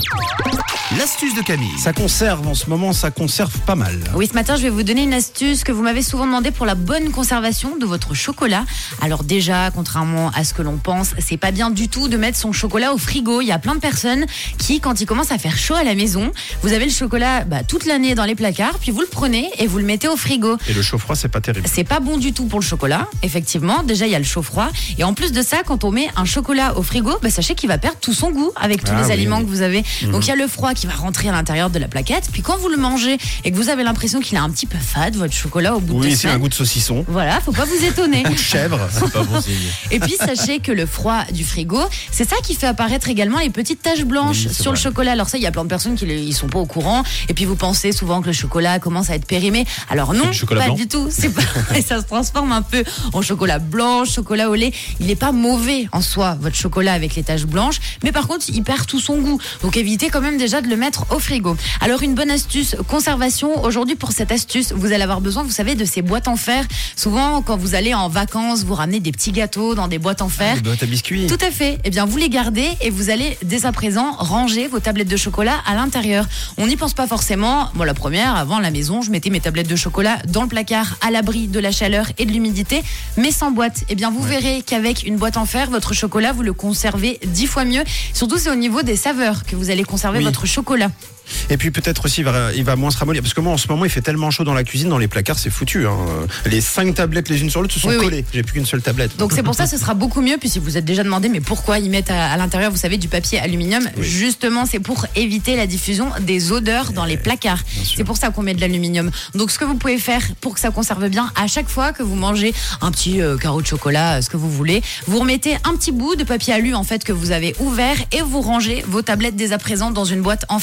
Oh, L'astuce de Camille. Ça conserve en ce moment, ça conserve pas mal. Oui, ce matin, je vais vous donner une astuce que vous m'avez souvent demandé pour la bonne conservation de votre chocolat. Alors déjà, contrairement à ce que l'on pense, c'est pas bien du tout de mettre son chocolat au frigo. Il y a plein de personnes qui, quand il commence à faire chaud à la maison, vous avez le chocolat bah, toute l'année dans les placards, puis vous le prenez et vous le mettez au frigo. Et le chaud-froid, c'est pas terrible. C'est pas bon du tout pour le chocolat, effectivement. Déjà, il y a le chaud froid. Et en plus de ça, quand on met un chocolat au frigo, bah, sachez qu'il va perdre tout son goût avec tous Ah les oui, aliments oui. que vous avez. Donc il y a le froid qui va rentrer à l'intérieur de la plaquette. Puis quand vous le mangez et que vous avez l'impression qu'il a un petit peu fade, votre chocolat au bout de Oui, c'est un goût de saucisson. Voilà, faut pas vous étonner. Ou de chèvre. C'est pas bon signe. Et puis sachez que le froid du frigo, c'est ça qui fait apparaître également les petites taches blanches Oui, sur le chocolat. Alors ça, il y a plein de personnes qui ne sont pas au courant. Et puis vous pensez souvent que le chocolat commence à être périmé. Alors non, pas blanc. du tout. C'est pas. et ça se transforme un peu en chocolat blanc, chocolat au lait. Il n'est pas mauvais en soi, votre chocolat avec les taches blanches. Mais par contre, il perd tout son goût. Donc évitez quand même déjà de le mettre au frigo. Alors une bonne astuce conservation. Aujourd'hui, pour cette astuce, vous allez avoir besoin, vous savez, de ces boîtes en fer. Souvent, quand vous allez en vacances, vous ramenez des petits gâteaux dans des boîtes en fer. Des boîtes à biscuits. Tout à fait. Eh bien, vous les gardez et vous allez dès à présent ranger vos tablettes de chocolat à l'intérieur. On n'y pense pas forcément. Moi, la première, avant la maison, je mettais mes tablettes de chocolat dans le placard à l'abri de la chaleur et de l'humidité, mais sans boîte. Eh bien, vous verrez qu'avec une boîte en fer, votre chocolat, vous le conservez dix fois mieux. Surtout, c'est au niveau des saveurs que vous allez conserver Oui. votre chocolat. Et puis peut-être aussi, il va, il va moins se ramollir. Parce que moi, en ce moment, il fait tellement chaud dans la cuisine, dans les placards, c'est foutu. hein. Les cinq tablettes les unes sur l'autre se sont Oui, oui. collées. J'ai plus qu'une seule tablette. Donc c'est pour ça que ce sera beaucoup mieux. Puis si vous êtes déjà demandé, mais pourquoi ils mettent à, à l'intérieur, vous savez, du papier aluminium Oui. Justement, c'est pour éviter la diffusion des odeurs dans les placards. sûr. C'est pour ça qu'on met de l'aluminium. Donc ce que vous pouvez faire pour que ça conserve bien, à chaque fois que vous mangez un petit euh, carreau de chocolat, euh, ce que vous voulez, vous remettez un petit bout de papier alu en fait que vous avez ouvert et vous rangez vos tablettes dès à présent dans une boîte en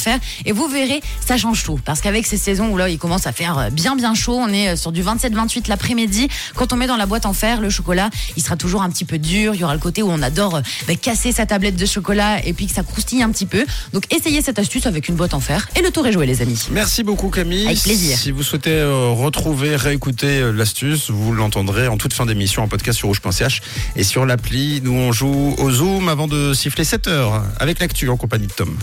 et vous verrez, ça change tout. Parce qu'avec ces saisons où là il commence à faire euh, bien bien chaud, on est euh, sur du 27-28 l'après-midi. Quand on met dans la boîte en fer le chocolat, il sera toujours un petit peu dur. Il y aura le côté où on adore euh, bah, casser sa tablette de chocolat et puis que ça croustille un petit peu. Donc essayez cette astuce avec une boîte en fer et le tour est joué les amis. Merci beaucoup Camille. Avec plaisir. Si vous souhaitez euh, retrouver, réécouter euh, l'astuce, vous l'entendrez en toute fin d'émission en podcast sur rouge.ch et sur l'appli. Nous on joue au Zoom avant de siffler 7 heures avec l'actu en compagnie de Tom.